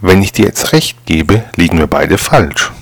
Wenn ich dir jetzt recht gebe, liegen wir beide falsch.